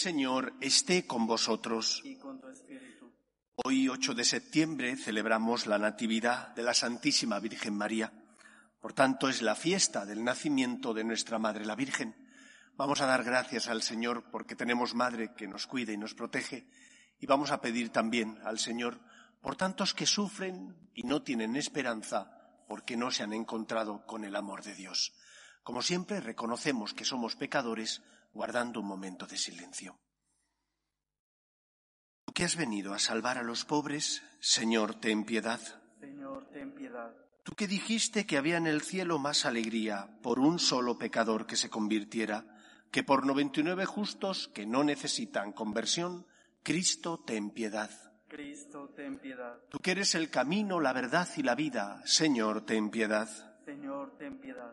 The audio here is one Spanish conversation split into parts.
Señor esté con vosotros. Hoy, 8 de septiembre, celebramos la Natividad de la Santísima Virgen María. Por tanto, es la fiesta del nacimiento de nuestra Madre la Virgen. Vamos a dar gracias al Señor porque tenemos Madre que nos cuida y nos protege. Y vamos a pedir también al Señor por tantos que sufren y no tienen esperanza porque no se han encontrado con el amor de Dios. Como siempre, reconocemos que somos pecadores guardando un momento de silencio. Tú que has venido a salvar a los pobres, Señor, ten piedad. Señor, ten piedad. Tú que dijiste que había en el cielo más alegría por un solo pecador que se convirtiera, que por noventa y nueve justos que no necesitan conversión, Cristo, ten piedad. Cristo, ten piedad. Tú que eres el camino, la verdad y la vida, Señor, ten piedad. Señor, ten piedad.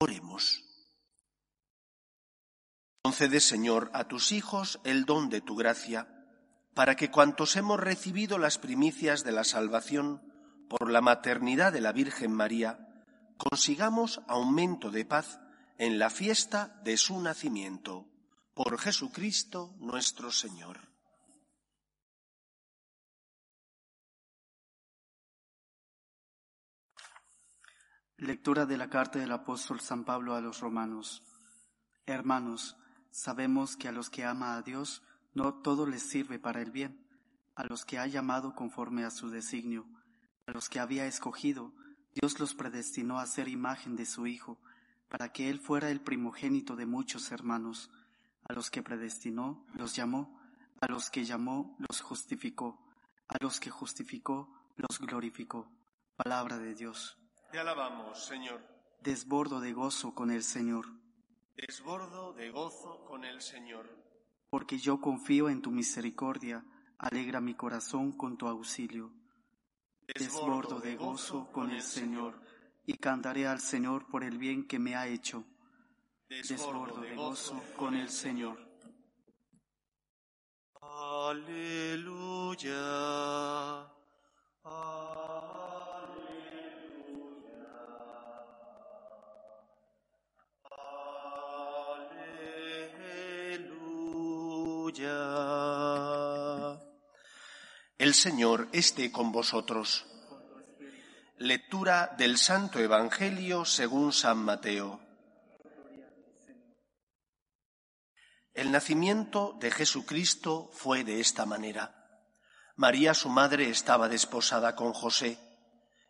Oremos. Concede, Señor, a tus hijos el don de tu gracia, para que cuantos hemos recibido las primicias de la salvación por la maternidad de la Virgen María, consigamos aumento de paz en la fiesta de su nacimiento. Por Jesucristo nuestro Señor. Lectura de la carta del apóstol San Pablo a los romanos. Hermanos, sabemos que a los que ama a Dios no todo les sirve para el bien, a los que ha llamado conforme a su designio, a los que había escogido, Dios los predestinó a ser imagen de su Hijo, para que Él fuera el primogénito de muchos hermanos. A los que predestinó, los llamó, a los que llamó, los justificó, a los que justificó, los glorificó. Palabra de Dios. Te alabamos, Señor. Desbordo de gozo con el Señor, Desbordo de gozo con el Señor. porque yo confío en tu misericordia, alegra mi corazón con tu auxilio. Desbordo de gozo con el Señor, y cantaré al Señor por el bien que me ha hecho. Desbordo de gozo con el Señor. Aleluya. Aleluya. El Señor esté con vosotros. Lectura del Santo Evangelio según San Mateo. El nacimiento de Jesucristo fue de esta manera. María, su madre, estaba desposada con José,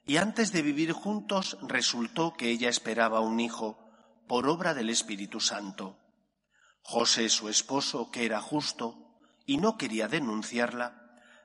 y antes de vivir juntos resultó que ella esperaba un hijo por obra del Espíritu Santo. José, su esposo, que era justo y no quería denunciarla,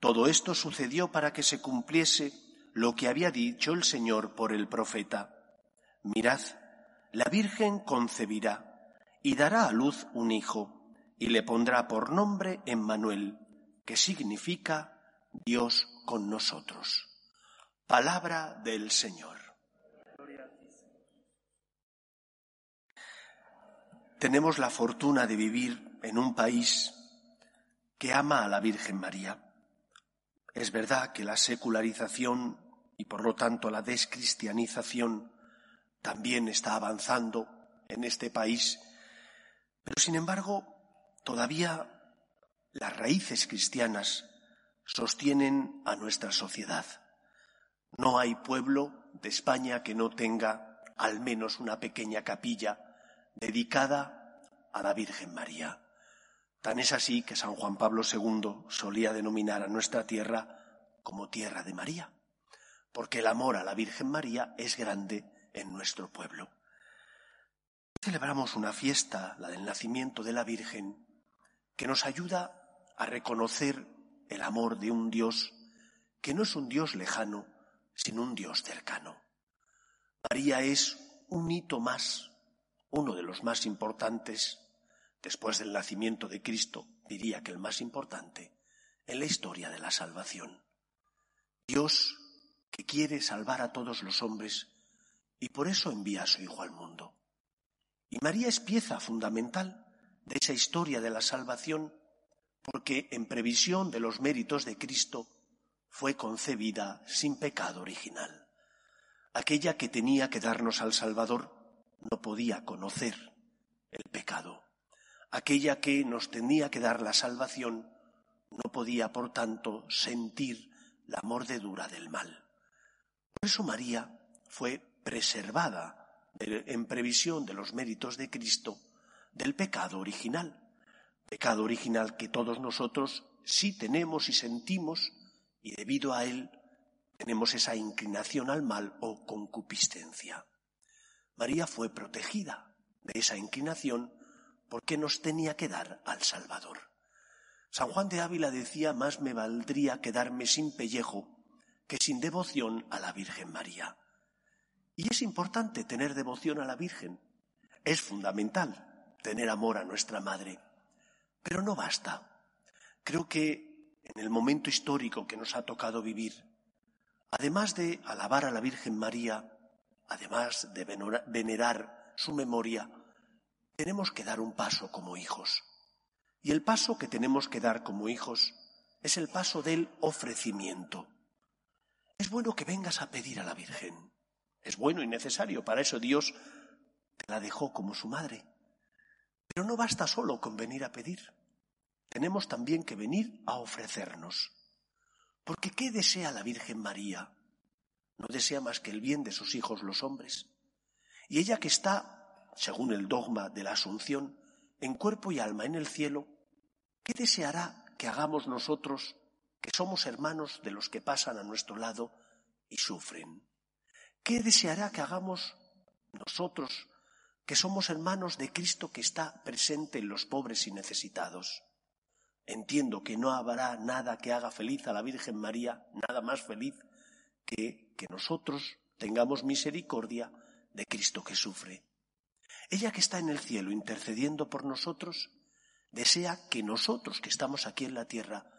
Todo esto sucedió para que se cumpliese lo que había dicho el Señor por el profeta. Mirad, la Virgen concebirá y dará a luz un hijo, y le pondrá por nombre Emmanuel, que significa Dios con nosotros. Palabra del Señor. Tenemos la fortuna de vivir en un país que ama a la Virgen María. Es verdad que la secularización y por lo tanto la descristianización también está avanzando en este país, pero sin embargo todavía las raíces cristianas sostienen a nuestra sociedad. No hay pueblo de España que no tenga al menos una pequeña capilla dedicada a la Virgen María. Tan es así que San Juan Pablo II solía denominar a nuestra tierra como tierra de María, porque el amor a la Virgen María es grande en nuestro pueblo. Celebramos una fiesta, la del nacimiento de la Virgen, que nos ayuda a reconocer el amor de un Dios que no es un Dios lejano, sino un Dios cercano. María es un hito más, uno de los más importantes, después del nacimiento de Cristo, diría que el más importante, en la historia de la salvación. Dios que quiere salvar a todos los hombres y por eso envía a su Hijo al mundo. Y María es pieza fundamental de esa historia de la salvación porque en previsión de los méritos de Cristo fue concebida sin pecado original. Aquella que tenía que darnos al Salvador no podía conocer el pecado. Aquella que nos tenía que dar la salvación no podía, por tanto, sentir la mordedura del mal. Por eso María fue preservada en previsión de los méritos de Cristo del pecado original. Pecado original que todos nosotros sí tenemos y sentimos y debido a él tenemos esa inclinación al mal o concupiscencia. María fue protegida de esa inclinación porque nos tenía que dar al Salvador. San Juan de Ávila decía, más me valdría quedarme sin pellejo que sin devoción a la Virgen María. Y es importante tener devoción a la Virgen. Es fundamental tener amor a nuestra Madre. Pero no basta. Creo que en el momento histórico que nos ha tocado vivir, además de alabar a la Virgen María, además de venerar su memoria, tenemos que dar un paso como hijos. Y el paso que tenemos que dar como hijos es el paso del ofrecimiento. Es bueno que vengas a pedir a la Virgen. Es bueno y necesario. Para eso Dios te la dejó como su madre. Pero no basta solo con venir a pedir. Tenemos también que venir a ofrecernos. Porque ¿qué desea la Virgen María? No desea más que el bien de sus hijos los hombres. Y ella que está, según el dogma de la Asunción, en cuerpo y alma en el cielo, ¿qué deseará que hagamos nosotros, que somos hermanos de los que pasan a nuestro lado y sufren? ¿Qué deseará que hagamos nosotros, que somos hermanos de Cristo que está presente en los pobres y necesitados? Entiendo que no habrá nada que haga feliz a la Virgen María, nada más feliz que que nosotros tengamos misericordia de Cristo que sufre. Ella que está en el cielo intercediendo por nosotros, desea que nosotros que estamos aquí en la tierra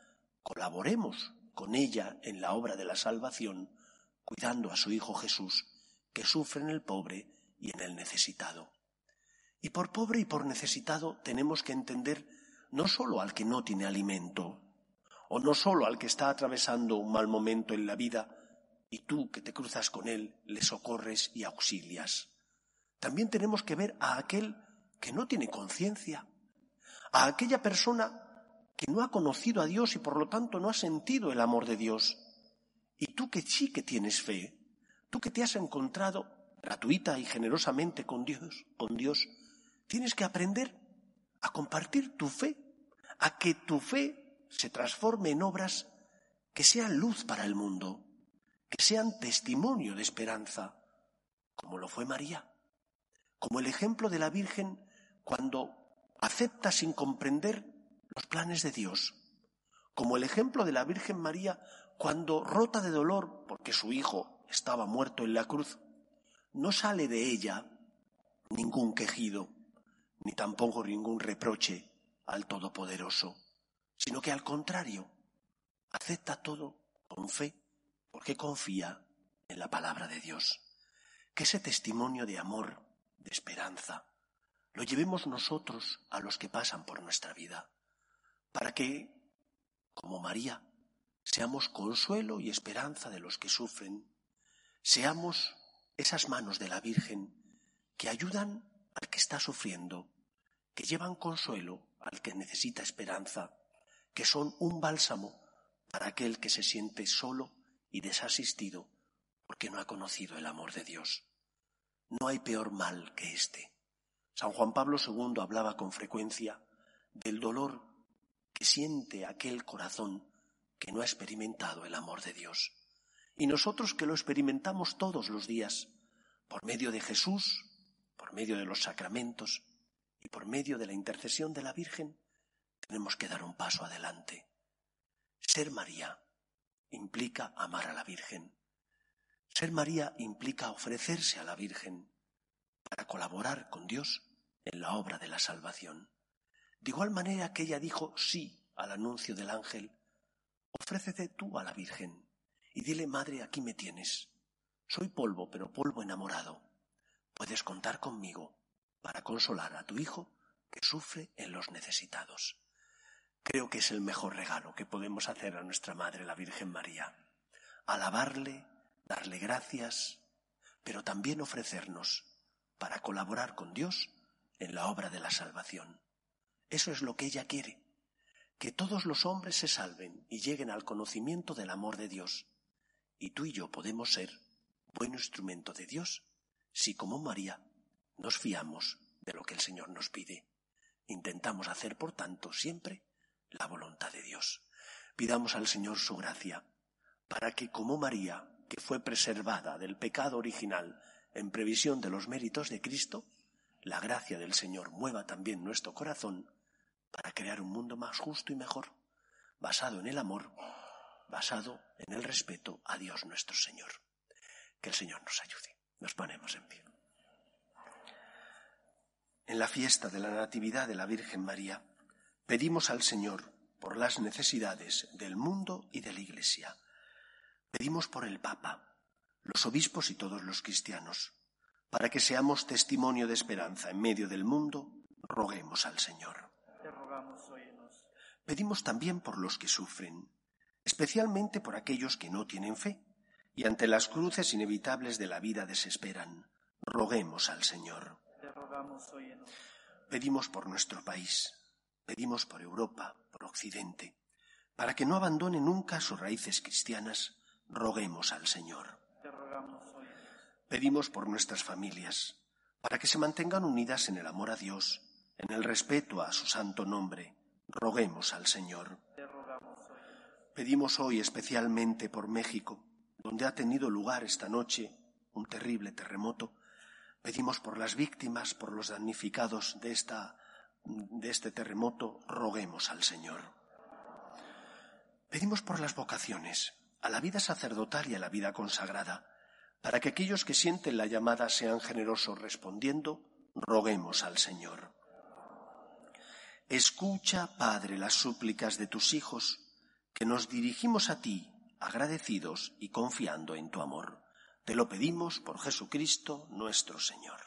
colaboremos con ella en la obra de la salvación, cuidando a su Hijo Jesús, que sufre en el pobre y en el necesitado. Y por pobre y por necesitado tenemos que entender no solo al que no tiene alimento, o no solo al que está atravesando un mal momento en la vida, y tú que te cruzas con él le socorres y auxilias. También tenemos que ver a aquel que no tiene conciencia, a aquella persona que no ha conocido a Dios y por lo tanto no ha sentido el amor de Dios. Y tú que sí que tienes fe, tú que te has encontrado gratuita y generosamente con Dios, con Dios, tienes que aprender a compartir tu fe, a que tu fe se transforme en obras que sean luz para el mundo, que sean testimonio de esperanza, como lo fue María, como el ejemplo de la Virgen cuando acepta sin comprender los planes de Dios, como el ejemplo de la Virgen María cuando, rota de dolor porque su hijo estaba muerto en la cruz, no sale de ella ningún quejido, ni tampoco ningún reproche al Todopoderoso, sino que al contrario, acepta todo con fe, porque confía en la palabra de Dios. Que ese testimonio de amor, esperanza, lo llevemos nosotros a los que pasan por nuestra vida, para que, como María, seamos consuelo y esperanza de los que sufren, seamos esas manos de la Virgen que ayudan al que está sufriendo, que llevan consuelo al que necesita esperanza, que son un bálsamo para aquel que se siente solo y desasistido porque no ha conocido el amor de Dios. No hay peor mal que este. San Juan Pablo II hablaba con frecuencia del dolor que siente aquel corazón que no ha experimentado el amor de Dios. Y nosotros que lo experimentamos todos los días, por medio de Jesús, por medio de los sacramentos y por medio de la intercesión de la Virgen, tenemos que dar un paso adelante. Ser María implica amar a la Virgen. Ser María implica ofrecerse a la Virgen para colaborar con Dios en la obra de la salvación. De igual manera que ella dijo sí al anuncio del ángel, Ofrécete tú a la Virgen y dile, Madre, aquí me tienes. Soy polvo, pero polvo enamorado. Puedes contar conmigo para consolar a tu hijo que sufre en los necesitados. Creo que es el mejor regalo que podemos hacer a nuestra Madre, la Virgen María. Alabarle, darle gracias, pero también ofrecernos para colaborar con Dios en la obra de la salvación. Eso es lo que ella quiere que todos los hombres se salven y lleguen al conocimiento del amor de Dios. Y tú y yo podemos ser buen instrumento de Dios si, como María, nos fiamos de lo que el Señor nos pide. Intentamos hacer, por tanto, siempre la voluntad de Dios. Pidamos al Señor su gracia para que, como María, que fue preservada del pecado original en previsión de los méritos de Cristo, la gracia del Señor mueva también nuestro corazón para crear un mundo más justo y mejor, basado en el amor, basado en el respeto a Dios nuestro Señor. Que el Señor nos ayude. Nos ponemos en pie. En la fiesta de la Natividad de la Virgen María, pedimos al Señor por las necesidades del mundo y de la Iglesia. Pedimos por el Papa, los obispos y todos los cristianos, para que seamos testimonio de esperanza en medio del mundo, roguemos al Señor. Pedimos también por los que sufren, especialmente por aquellos que no tienen fe y ante las cruces inevitables de la vida desesperan. Roguemos al Señor. Pedimos por nuestro país, pedimos por Europa, por Occidente, para que no abandone nunca sus raíces cristianas, roguemos al Señor. Pedimos por nuestras familias, para que se mantengan unidas en el amor a Dios, en el respeto a su santo nombre, roguemos al Señor. Pedimos hoy especialmente por México, donde ha tenido lugar esta noche un terrible terremoto. Pedimos por las víctimas, por los damnificados de, esta, de este terremoto, roguemos al Señor. Pedimos por las vocaciones, a la vida sacerdotal y a la vida consagrada, para que aquellos que sienten la llamada sean generosos respondiendo, roguemos al Señor. Escucha, Padre, las súplicas de tus hijos, que nos dirigimos a ti, agradecidos y confiando en tu amor. Te lo pedimos por Jesucristo nuestro Señor.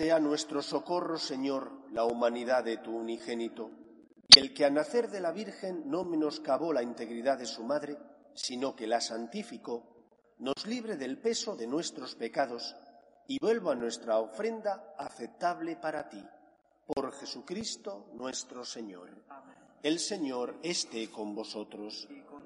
Sea nuestro socorro, Señor, la humanidad de tu unigénito, y el que a nacer de la Virgen no menoscabó la integridad de su madre, sino que la santificó, nos libre del peso de nuestros pecados y vuelva nuestra ofrenda aceptable para ti. Por Jesucristo nuestro Señor. El Señor esté con vosotros. Con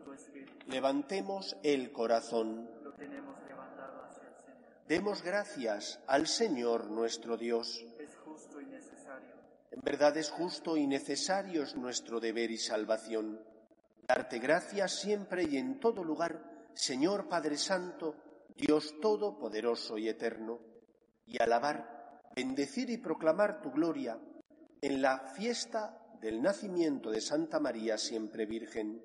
Levantemos el corazón. lo tenemos levantado hacia el Señor. Demos gracias al Señor nuestro Dios. Es justo y necesario. En verdad es justo y necesario es nuestro deber y salvación. Darte gracias siempre y en todo lugar, Señor Padre Santo, Dios Todopoderoso y Eterno, y alabar, bendecir y proclamar tu gloria en la fiesta del nacimiento de Santa María siempre Virgen,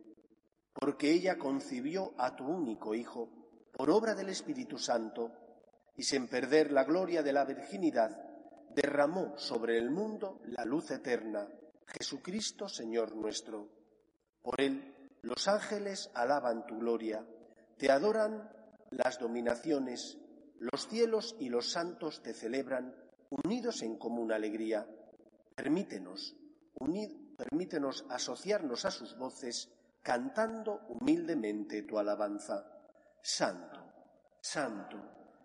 porque ella concibió a tu único Hijo por obra del Espíritu Santo, y sin perder la gloria de la virginidad, derramó sobre el mundo la luz eterna, Jesucristo Señor nuestro. Por él los ángeles alaban tu gloria, te adoran las dominaciones, los cielos y los santos te celebran, unidos en común alegría. Permítenos, unid- permítenos asociarnos a sus voces, cantando humildemente tu alabanza. Santo, santo,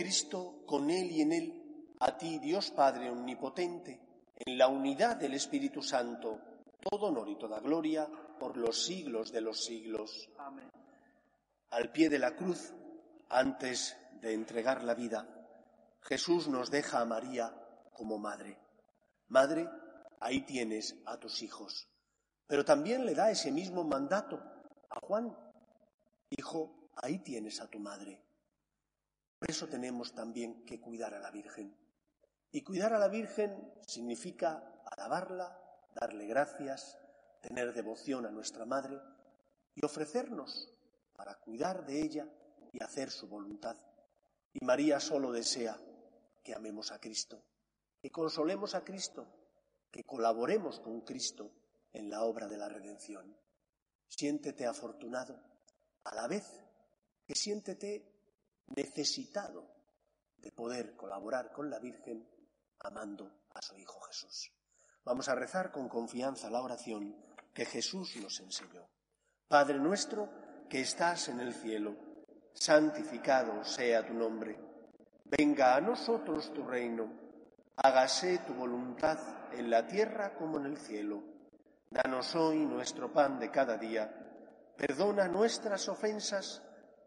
Cristo, con Él y en Él, a ti, Dios Padre Omnipotente, en la unidad del Espíritu Santo, todo honor y toda gloria por los siglos de los siglos. Amén. Al pie de la cruz, antes de entregar la vida, Jesús nos deja a María como madre. Madre, ahí tienes a tus hijos. Pero también le da ese mismo mandato a Juan. Hijo, ahí tienes a tu madre. Por eso tenemos también que cuidar a la Virgen. Y cuidar a la Virgen significa alabarla, darle gracias, tener devoción a nuestra Madre y ofrecernos para cuidar de ella y hacer su voluntad. Y María solo desea que amemos a Cristo, que consolemos a Cristo, que colaboremos con Cristo en la obra de la redención. Siéntete afortunado, a la vez que siéntete necesitado de poder colaborar con la Virgen amando a su Hijo Jesús. Vamos a rezar con confianza la oración que Jesús nos enseñó. Padre nuestro que estás en el cielo, santificado sea tu nombre. Venga a nosotros tu reino. Hágase tu voluntad en la tierra como en el cielo. Danos hoy nuestro pan de cada día. Perdona nuestras ofensas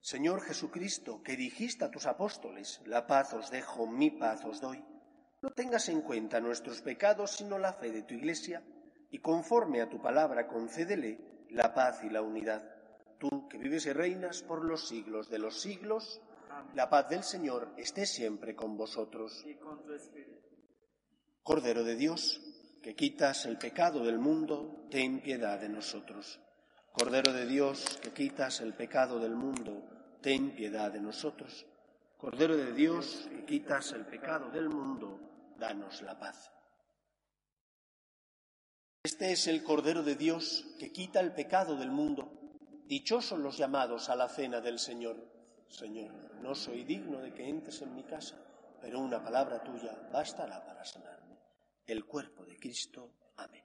Señor Jesucristo, que dijiste a tus apóstoles, la paz os dejo, mi paz os doy, no tengas en cuenta nuestros pecados, sino la fe de tu Iglesia, y conforme a tu palabra concédele la paz y la unidad. Tú, que vives y reinas por los siglos de los siglos, la paz del Señor esté siempre con vosotros. Cordero de Dios, que quitas el pecado del mundo, ten piedad de nosotros. Cordero de Dios, que quitas el pecado del mundo, ten piedad de nosotros. Cordero de Dios, que quitas el pecado del mundo, danos la paz. Este es el Cordero de Dios que quita el pecado del mundo. Dichosos los llamados a la cena del Señor. Señor, no soy digno de que entres en mi casa, pero una palabra tuya bastará para sanarme. El cuerpo de Cristo. Amén.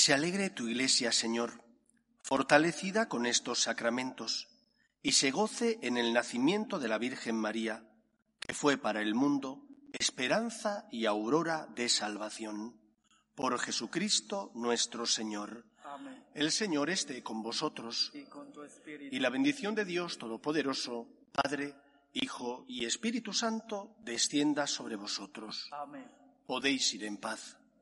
Se alegre tu iglesia, Señor, fortalecida con estos sacramentos, y se goce en el nacimiento de la Virgen María, que fue para el mundo esperanza y aurora de salvación. Por Jesucristo nuestro Señor. Amén. El Señor esté con vosotros, Y con tu espíritu. y la bendición de Dios Todopoderoso, Padre, Hijo y Espíritu Santo, descienda sobre vosotros. Amén. Podéis ir en paz.